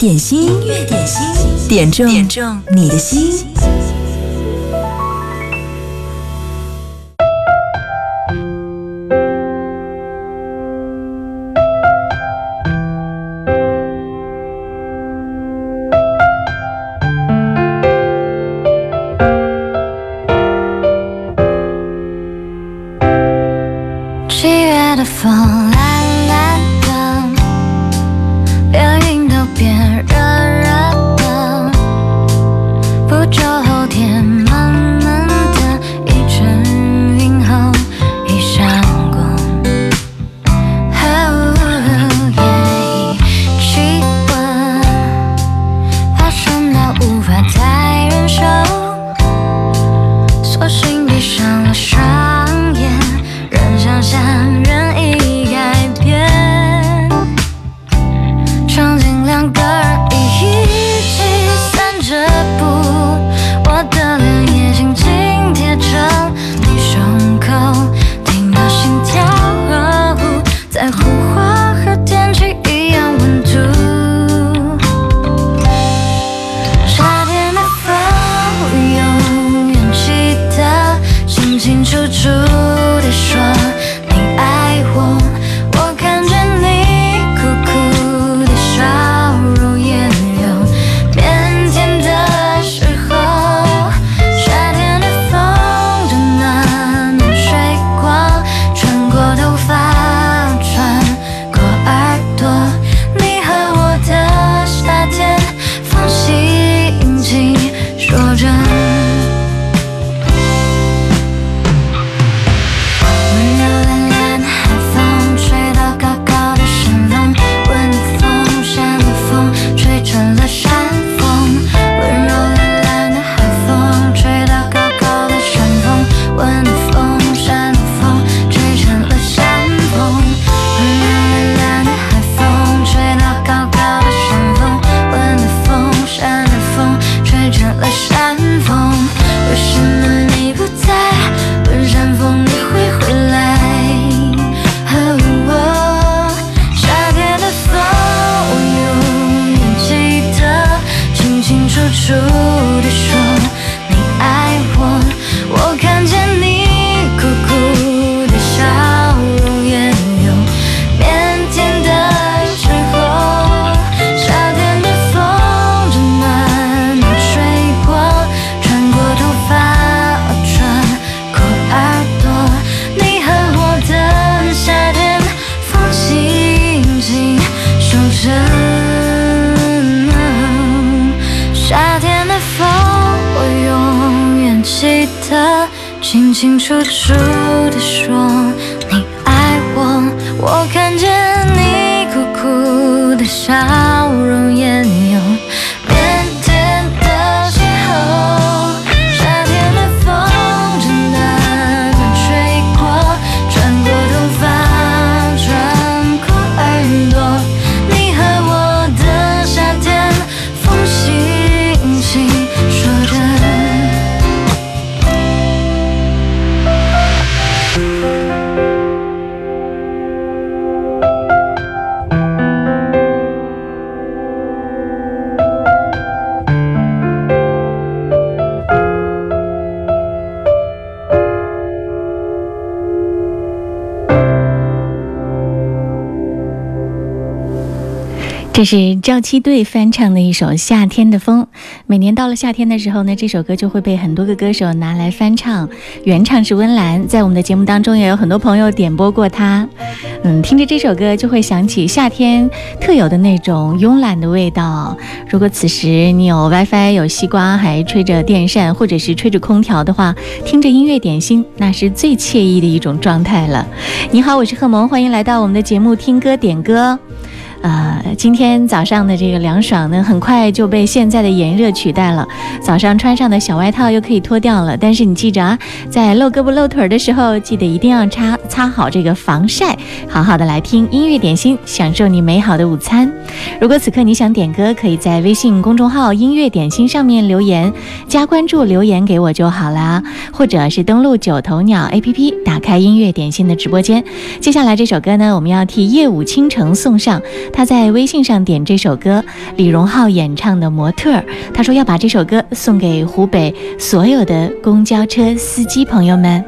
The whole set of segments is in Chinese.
点心，音乐点心，点中点中你的心。清清楚楚的说你爱我我看这是赵七队翻唱的一首《夏天的风》。每年到了夏天的时候呢，这首歌就会被很多个歌手拿来翻唱。原唱是温岚，在我们的节目当中也有很多朋友点播过它。嗯，听着这首歌就会想起夏天特有的那种慵懒的味道。如果此时你有 WiFi、有西瓜，还吹着电扇或者是吹着空调的话，听着音乐点心，那是最惬意的一种状态了。你好，我是贺萌，欢迎来到我们的节目听歌点歌。呃，今天早上的这个凉爽呢，很快就被现在的炎热取代了。早上穿上的小外套又可以脱掉了，但是你记着啊，在露胳膊露腿的时候，记得一定要擦擦好这个防晒，好好的来听音乐点心，享受你美好的午餐。如果此刻你想点歌，可以在微信公众号“音乐点心”上面留言，加关注留言给我就好啦，或者是登录九头鸟 APP，打开音乐点心的直播间。接下来这首歌呢，我们要替夜舞倾城送上。他在微信上点这首歌，李荣浩演唱的《模特》，他说要把这首歌送给湖北所有的公交车司机朋友们。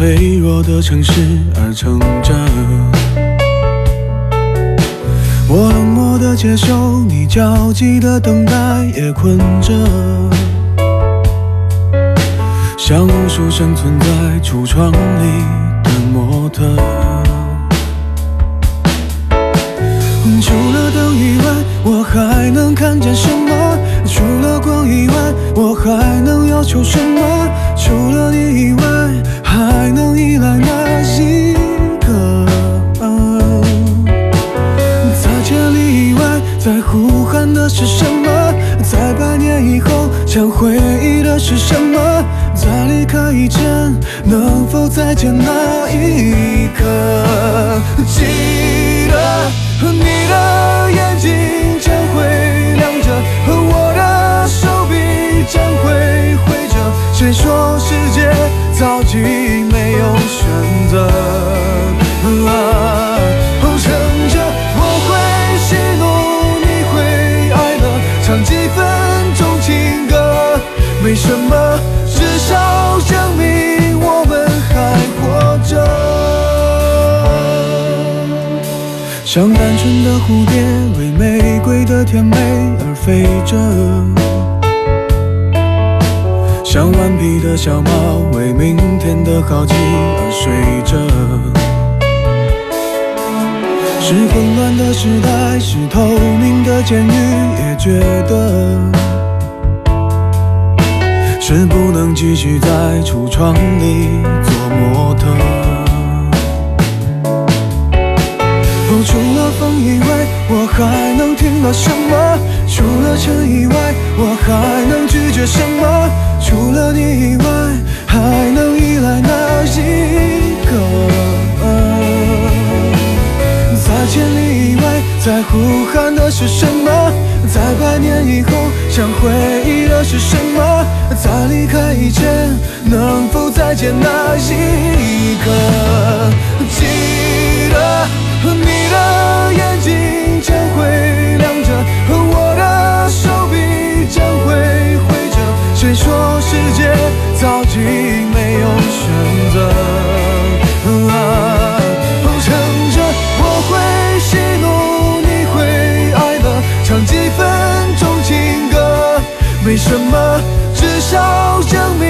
脆弱的城市而撑着我冷漠的接受你焦急的等待也困着。像无数生存在橱窗里的模特。除了灯以外我还能看见什么？除了光以外我还能要求什么？除了你以外还能依赖哪一个在千里以外在呼喊的是什么？在百年以后想回忆的是什么？在离开以前能否再见那一刻？记得你的眼睛将会亮着我的手臂将会挥着。谁说世界着急，没有选择哼唱着《我会喜怒》，你会哀乐。唱几分钟情歌没什么，至少证明我们还活着。像单纯的蝴蝶，为玫瑰的甜美而飞着。像顽皮的小猫，为明天的好奇而睡着。是混乱的时代，是透明的监狱，也觉得是不能继续在橱窗里做模特。哦除了风以外，我还能听到什么？除了尘以外，我还能拒绝什么？除了你以外，还能依赖哪一个？在千里以外，在呼喊的是什么？在百年以后，想回忆的是什么？在离开以前，能否再见那一刻？记得。你的眼睛将会亮着，谁说世界早已没有选择？撑着，我会喜怒，你会哀乐，唱几分钟情歌，没什么，至少证明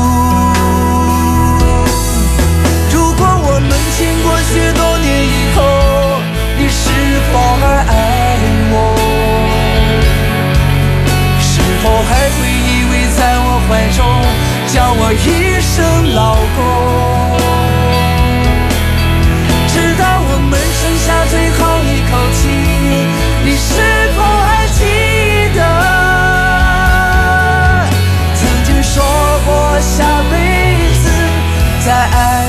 否还会依偎在我怀中，叫我一声老公？直到我们剩下最后一口气，你是否还记得曾经说过下辈子再爱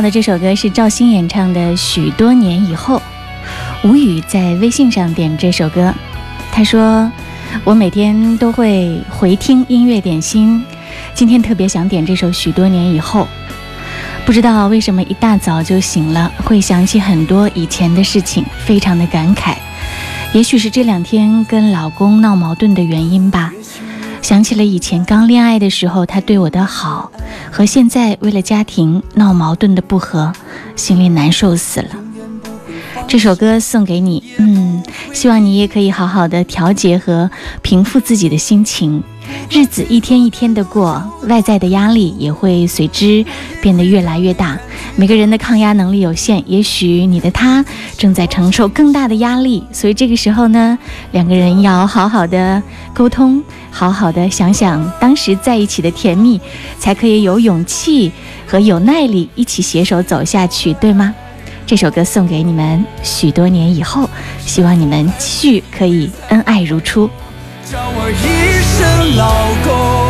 到的这首歌是赵鑫演唱的《许多年以后》，吴宇在微信上点这首歌，他说：“我每天都会回听音乐点心，今天特别想点这首《许多年以后》，不知道为什么一大早就醒了，会想起很多以前的事情，非常的感慨。也许是这两天跟老公闹矛盾的原因吧。”想起了以前刚恋爱的时候，他对我的好，和现在为了家庭闹矛盾的不和，心里难受死了。这首歌送给你，嗯，希望你也可以好好的调节和平复自己的心情。日子一天一天的过，外在的压力也会随之变得越来越大。每个人的抗压能力有限，也许你的他正在承受更大的压力，所以这个时候呢，两个人要好好的沟通，好好的想想当时在一起的甜蜜，才可以有勇气和有耐力一起携手走下去，对吗？这首歌送给你们，许多年以后，希望你们继续可以恩爱如初。的老公，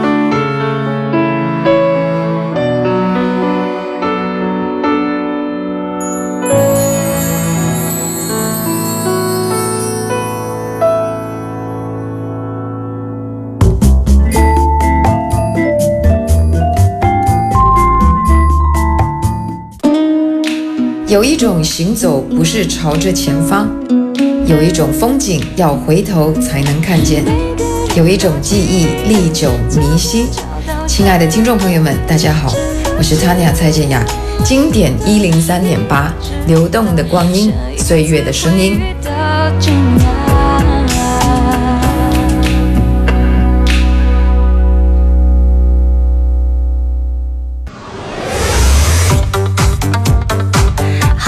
有一种行走不是朝着前方，有一种风景要回头才能看见，有一种记忆历久弥新。亲爱的听众朋友们，大家好，我是 Tanya 蔡健雅，经典一零三点八，流动的光阴，岁月的声音。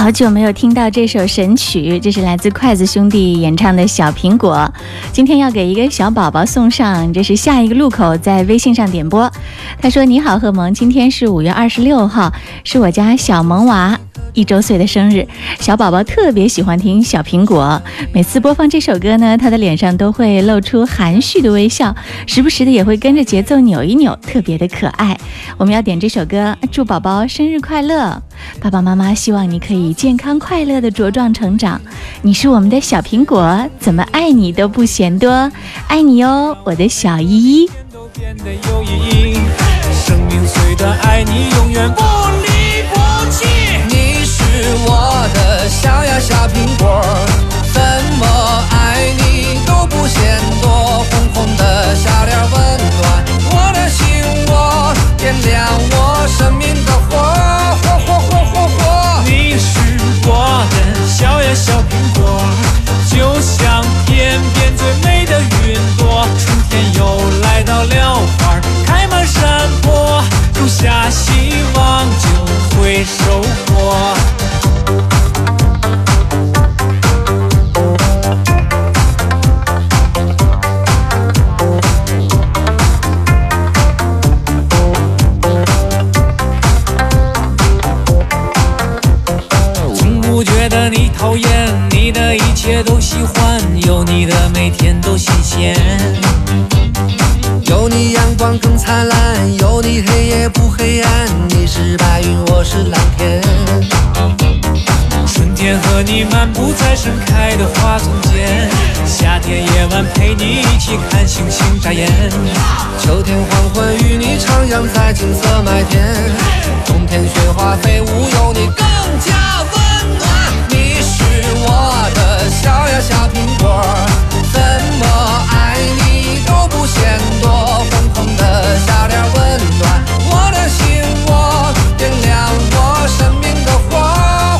好久没有听到这首神曲，这是来自筷子兄弟演唱的《小苹果》。今天要给一个小宝宝送上，这是下一个路口在微信上点播。他说：“你好，贺萌，今天是五月二十六号，是我家小萌娃。”一周岁的生日，小宝宝特别喜欢听《小苹果》。每次播放这首歌呢，他的脸上都会露出含蓄的微笑，时不时的也会跟着节奏扭一扭，特别的可爱。我们要点这首歌，祝宝宝生日快乐！爸爸妈妈希望你可以健康快乐的茁壮成长。你是我们的小苹果，怎么爱你都不嫌多，爱你哟，我的小依依。生命虽短，爱你永远不离不弃。我的小呀小苹果，怎么爱你都不嫌多。红红的小脸温暖我的心窝，点亮我生命的火，火火火火火。你是我的小呀小苹果，就像天边最美的云朵。春天又来到了，花开满山坡，种下希望就会收获。讨厌你的一切都喜欢有你的每天都新鲜，有你阳光更灿烂，有你黑夜不黑暗。你是白云，我是蓝天。春天和你漫步在盛开的花丛间，夏天夜晚陪你一起看星星眨眼，秋天黄昏与你徜徉在金色麦田，冬天雪花飞舞有你更小呀小苹果，怎么爱你都不嫌多。红红的小脸温暖我的心窝，点亮我生命的火，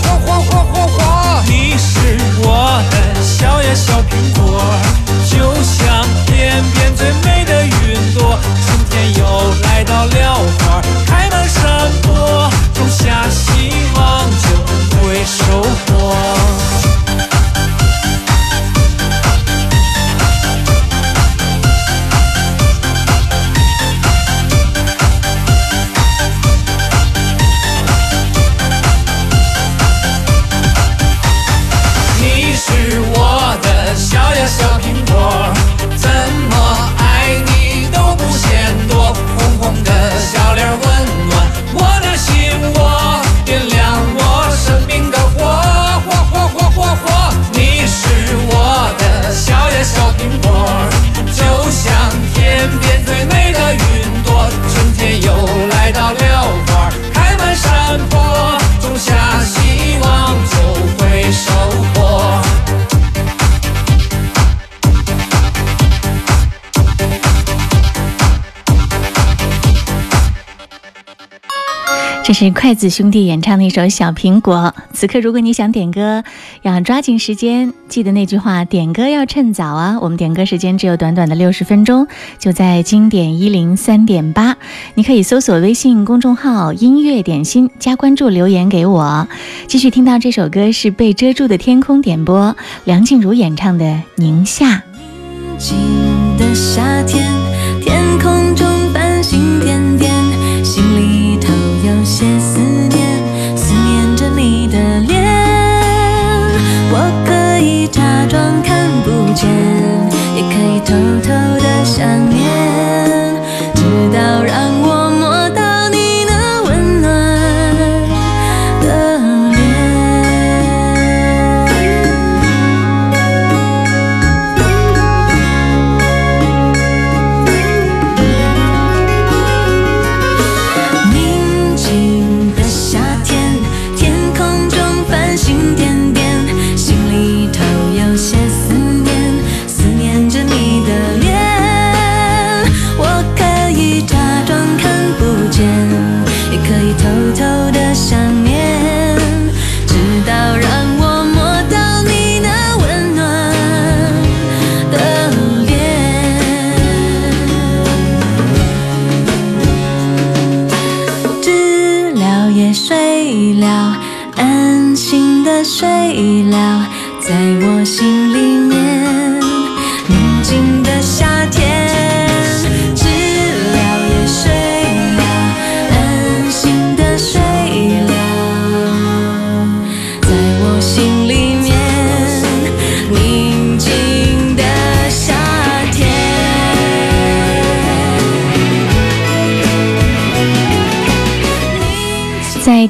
火火火火火。你是我的小呀小苹果，是筷子兄弟演唱的一首《小苹果》。此刻，如果你想点歌，要抓紧时间，记得那句话：点歌要趁早啊！我们点歌时间只有短短的六十分钟，就在经典一零三点八。你可以搜索微信公众号“音乐点心”，加关注，留言给我。继续听到这首歌是被遮住的天空点播，梁静茹演唱的《宁夏》。宁静的夏天，天空中偷偷的想念，直到让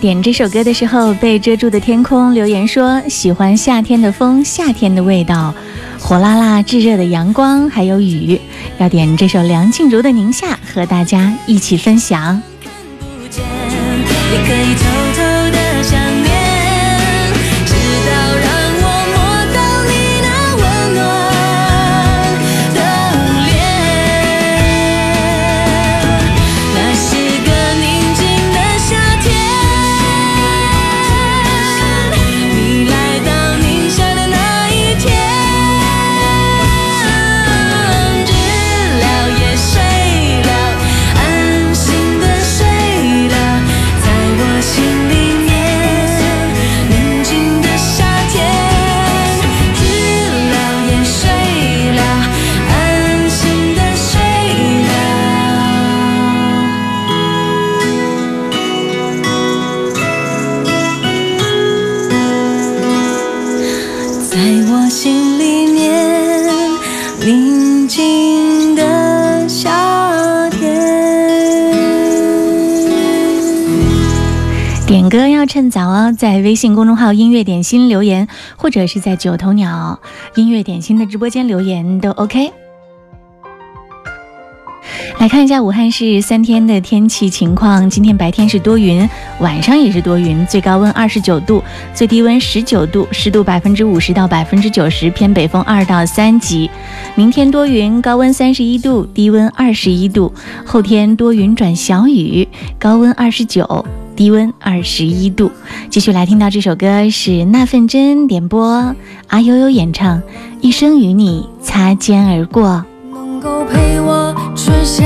点这首歌的时候，被遮住的天空留言说喜欢夏天的风，夏天的味道，火辣辣炙热的阳光，还有雨。要点这首梁静茹的《宁夏》，和大家一起分享。在微信公众号“音乐点心”留言，或者是在九头鸟音乐点心的直播间留言都 OK。来看一下武汉市三天的天气情况。今天白天是多云，晚上也是多云，最高温二十九度，最低温十九度，湿度百分之五十到百分之九十，偏北风二到三级。明天多云，高温三十一度，低温二十一度。后天多云转小雨，高温二十九，低温二十一度。继续来听到这首歌是那份真点播，阿悠悠演唱《一生与你擦肩而过》。能够陪我春夏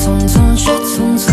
匆匆却匆匆，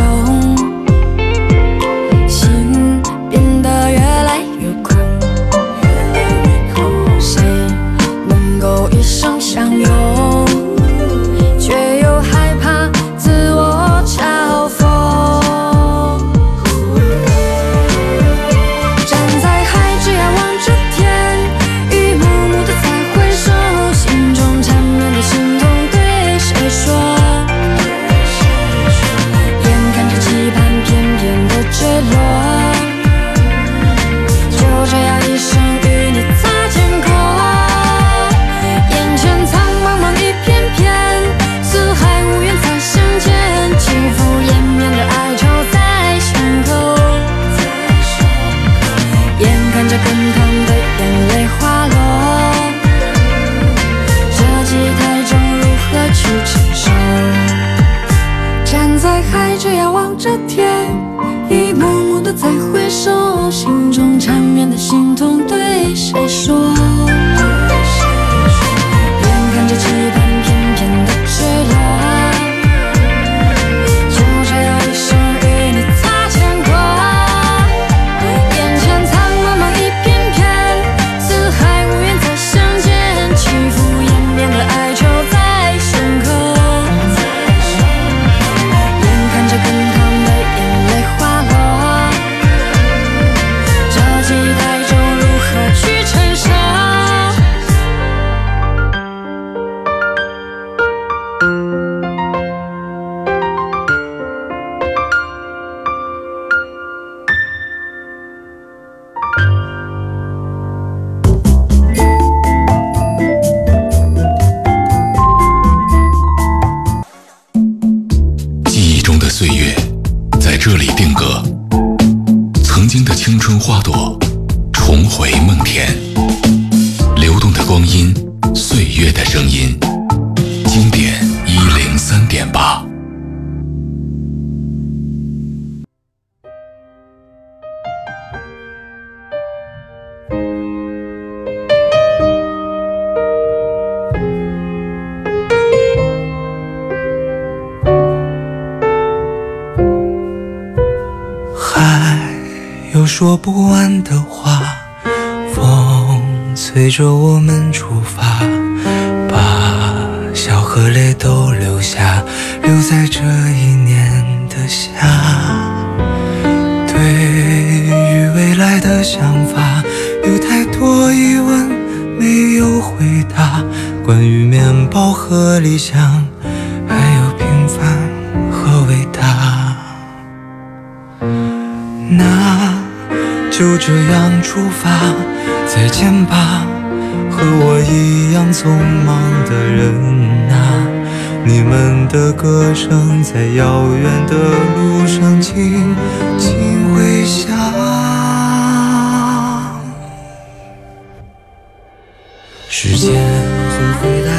回答，关于面包和理想，还有平凡和伟大。那就这样出发，再见吧，和我一样匆忙的人啊！你们的歌声在遥远的路上轻轻回响。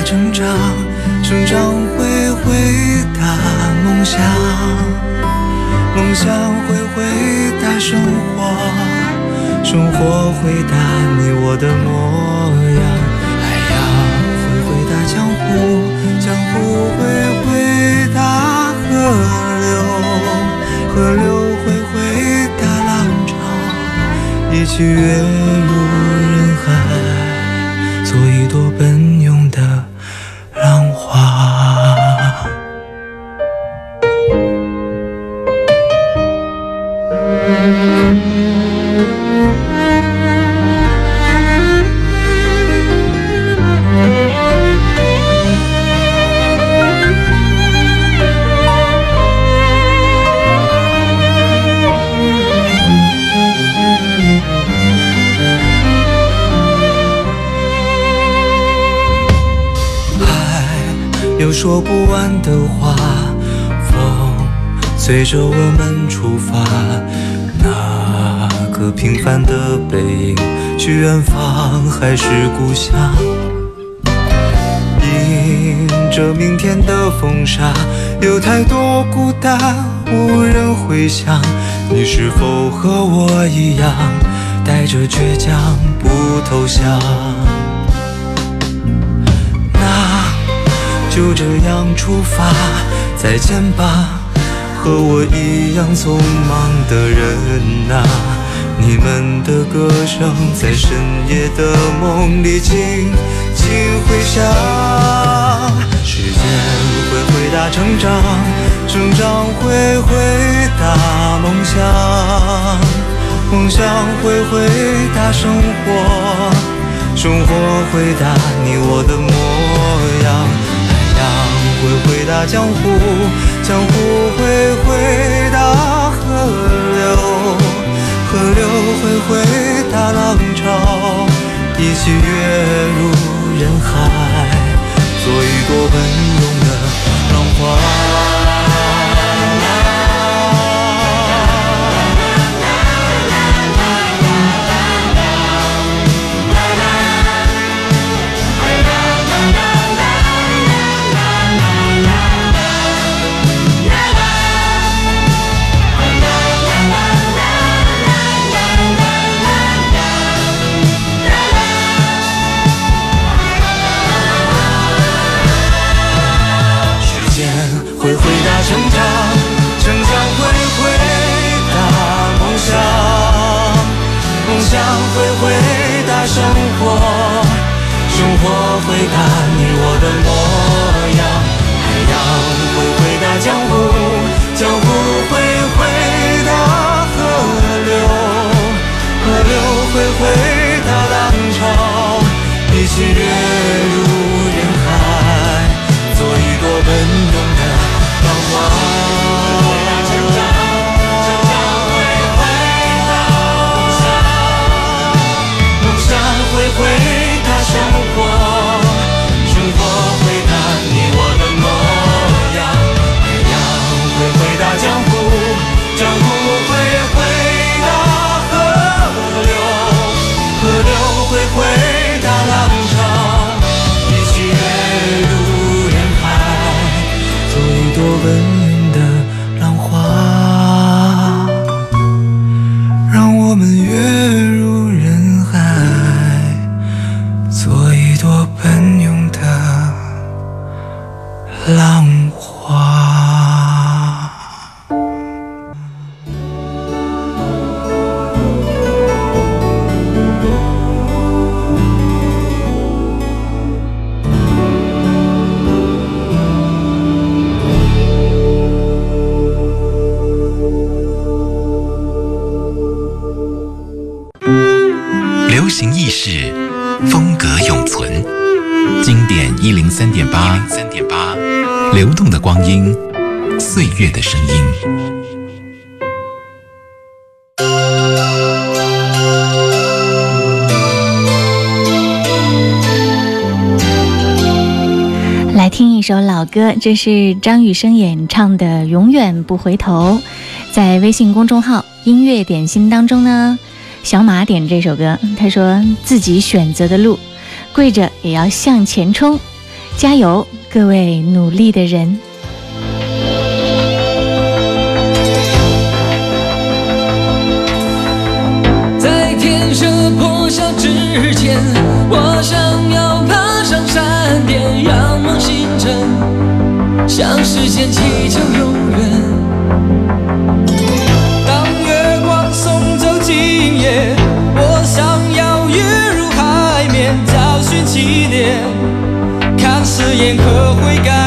成长，成长会回答梦想。梦想会回答生活，生活回答你我的模样。海洋会回答江湖，江湖会回答河流，河流会回答浪潮。一起跃入人海，做一朵奔有说不完的话，风随着我们出发，那个平凡的背影，去远方还是故乡？迎着明天的风沙，有太多孤单无人回响。你是否和我一样，带着倔强不投降？就这样出发，再见吧，和我一样匆忙的人啊！你们的歌声在深夜的梦里轻轻回响。时间会回答成长，成长会回答梦想，梦想会回答生活。生活回答你我的模，回答江湖，江湖会回答河流，河流会回答浪潮，一起跃入人海，做一朵奔涌的浪花。歌，这是张雨生演唱的《永远不回头》。在微信公众号“音乐点心”当中呢，小马点这首歌，他说自己选择的路，跪着也要向前冲，加油，各位努力的人。在天色破晓之前，我想要爬上山巅，仰望星辰，向时间祈求永远。当月光送走今夜，我想要跃入海面，找寻起点，看誓言可会改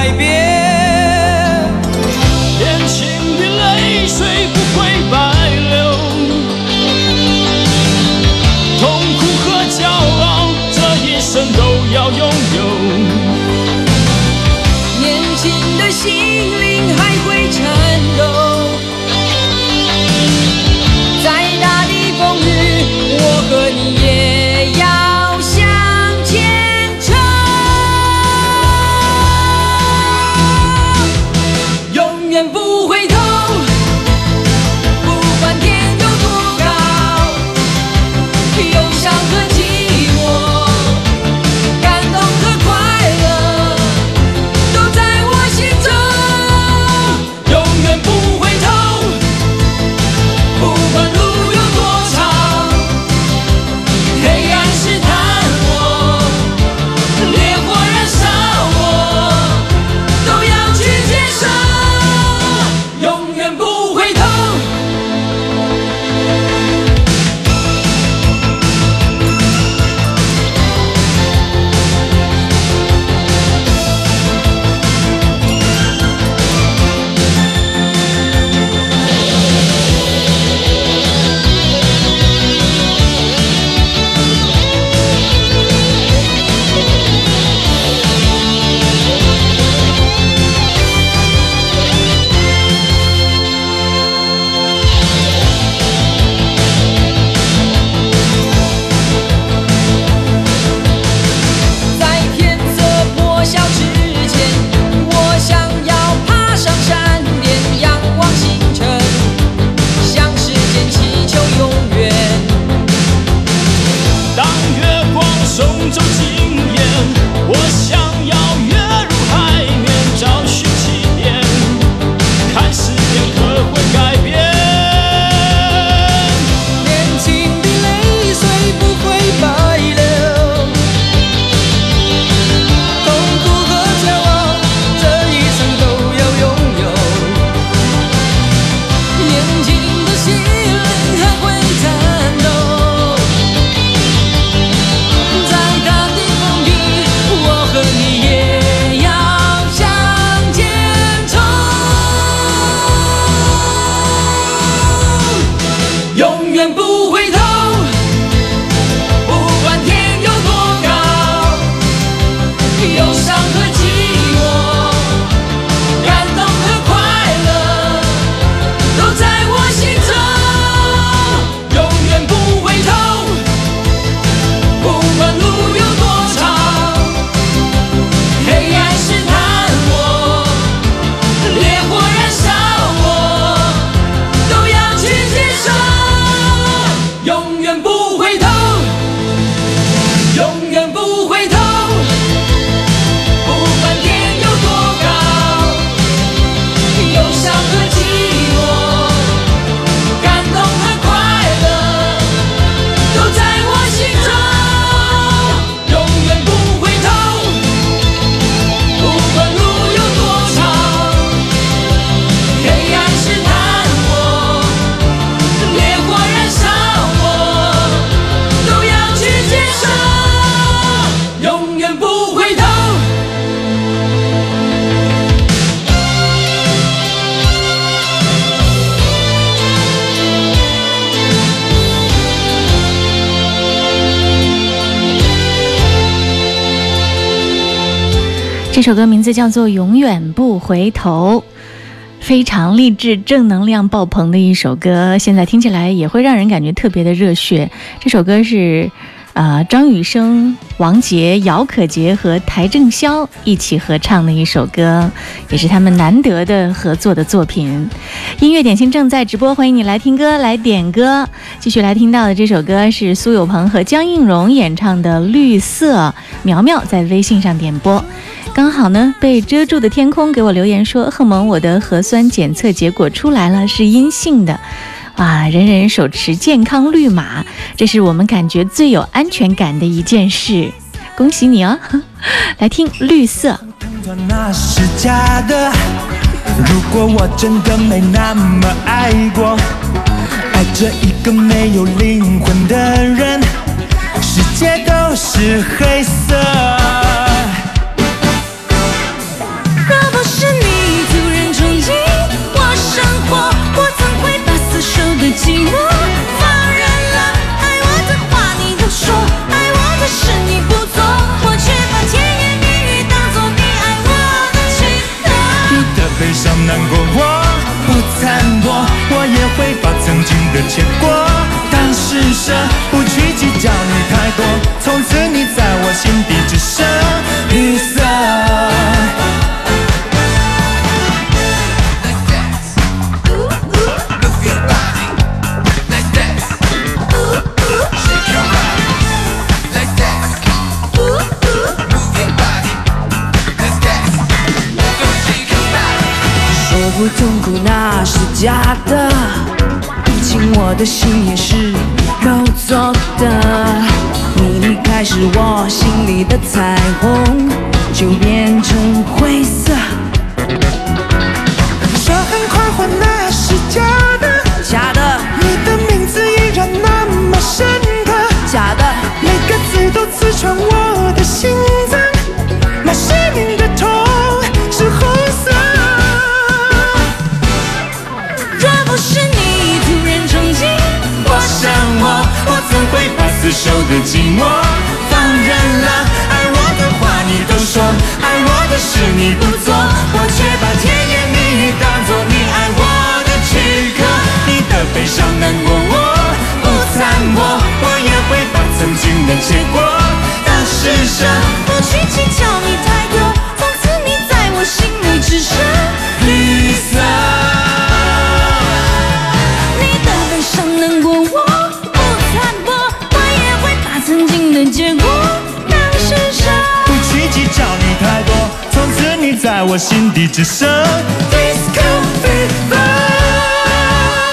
这首歌名字叫做《永远不回头》，非常励志、正能量爆棚的一首歌。现在听起来也会让人感觉特别的热血。这首歌是。呃，张雨生、王杰、姚可杰和邰正宵一起合唱的一首歌，也是他们难得的合作的作品。音乐点心正在直播，欢迎你来听歌、来点歌。继续来听到的这首歌是苏有朋和江映蓉演唱的《绿色》，苗苗在微信上点播。刚好呢，被遮住的天空给我留言说：“贺萌，我的核酸检测结果出来了，是阴性的。”哇，人人手持健康绿码，这是我们感觉最有安全感的一件事。恭喜你哦！来听绿色。那是假的。如果我真的没那么爱过，爱着一个没有灵魂的人，世界都是黑色。的寂寞放任了？爱我的话你都说，爱我的事你不做，我却把甜言蜜语当作你爱我的情歌。你的悲伤难过我不参破，我也会把曾经的结果当施舍，不去计较你太多。从此你在我心底只剩绿色不痛苦那是假的，毕竟我的心也是肉做的。你离开时，我心里的彩虹就变成灰色。会把死守的寂寞放任了？爱我的话你都说，爱我的事你不做，我却把甜言蜜语当作你爱我的躯壳。你的悲伤难过我不参驳，我也会把曾经的结果当施舍，不去计较你太多。从此你在我心里只剩在我心底只剩 disco fever。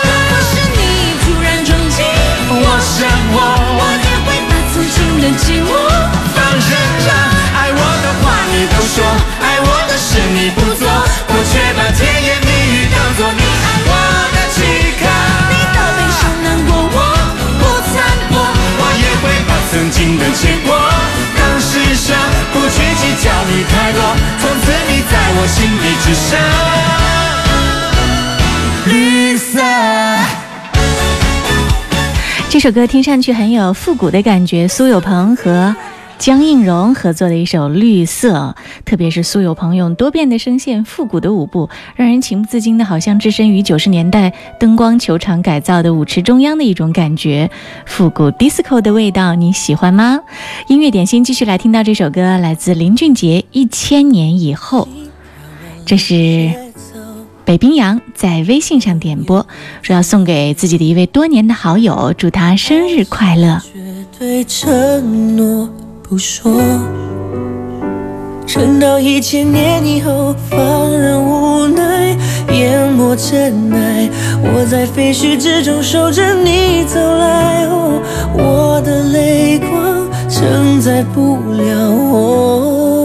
若是你突然冲进我生活，我也会把曾经的寂寞放任着。爱我的话你都说，爱我的事你不做，我却把甜言蜜语当作你爱我的躯壳。你的悲伤难过，我不参破，我也会把曾经的结果当施舍，不去计较你太多。我心里只剩绿色。这首歌听上去很有复古的感觉，苏有朋和江映蓉合作的一首《绿色》，特别是苏有朋用多变的声线、复古的舞步，让人情不自禁的好像置身于九十年代灯光球场改造的舞池中央的一种感觉，复古 disco 的味道，你喜欢吗？音乐点心继续来听到这首歌，来自林俊杰《一千年以后》，这是。北冰洋在微信上点播，说要送给自己的一位多年的好友，祝他生日快乐。绝对承诺不说，撑到一千年以后，放任无奈淹没尘埃。我在废墟之中守着你走来，哦，我的泪光承载不了我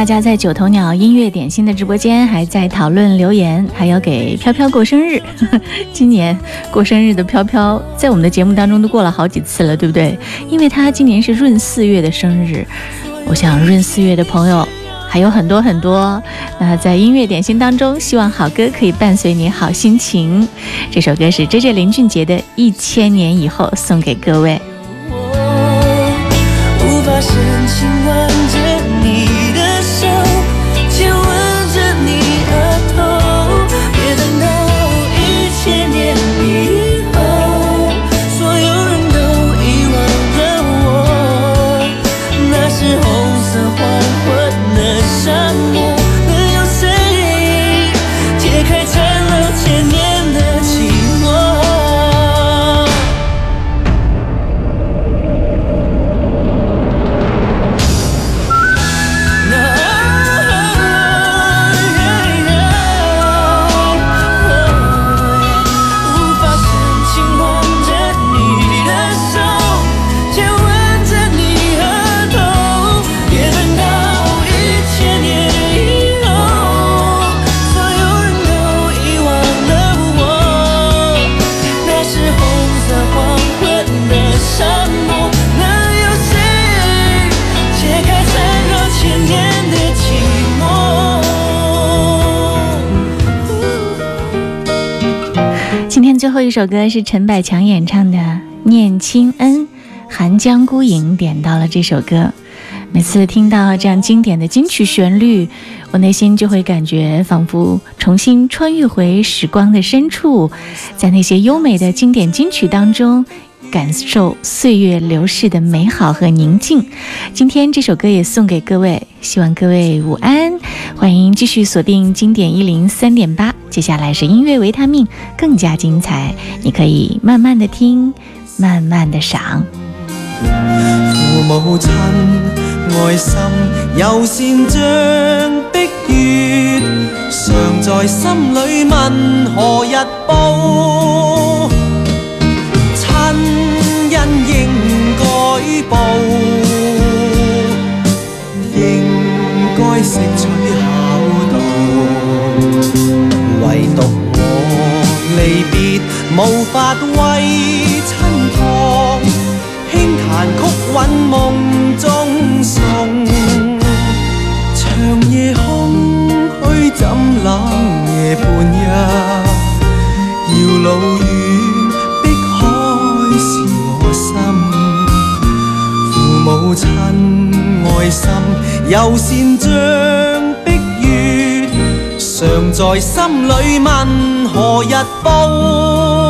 大家在九头鸟音乐点心的直播间还在讨论留言，还要给飘飘过生日。今年过生日的飘飘，在我们的节目当中都过了好几次了，对不对？因为他今年是闰四月的生日，我想闰四月的朋友还有很多很多。那在音乐点心当中，希望好歌可以伴随你好心情。这首歌是 J J 林俊杰的《一千年以后》，送给各位。这首歌是陈百强演唱的《念亲恩》，寒江孤影点到了这首歌。每次听到这样经典的金曲旋律，我内心就会感觉仿佛重新穿越回时光的深处，在那些优美的经典金曲当中，感受岁月流逝的美好和宁静。今天这首歌也送给各位，希望各位午安，欢迎继续锁定经典一零三点八。接下来是音乐维他命，更加精彩，你可以慢慢的听，慢慢的赏。父母亲，爱心友善像的月，常在心里问何日报？报，应该识取孝道。唯独我离别无法为亲托，轻弹曲韵梦中送。长夜空虚怎冷夜半日，遥路 親愛心友善像碧月，常在心裏問何日報。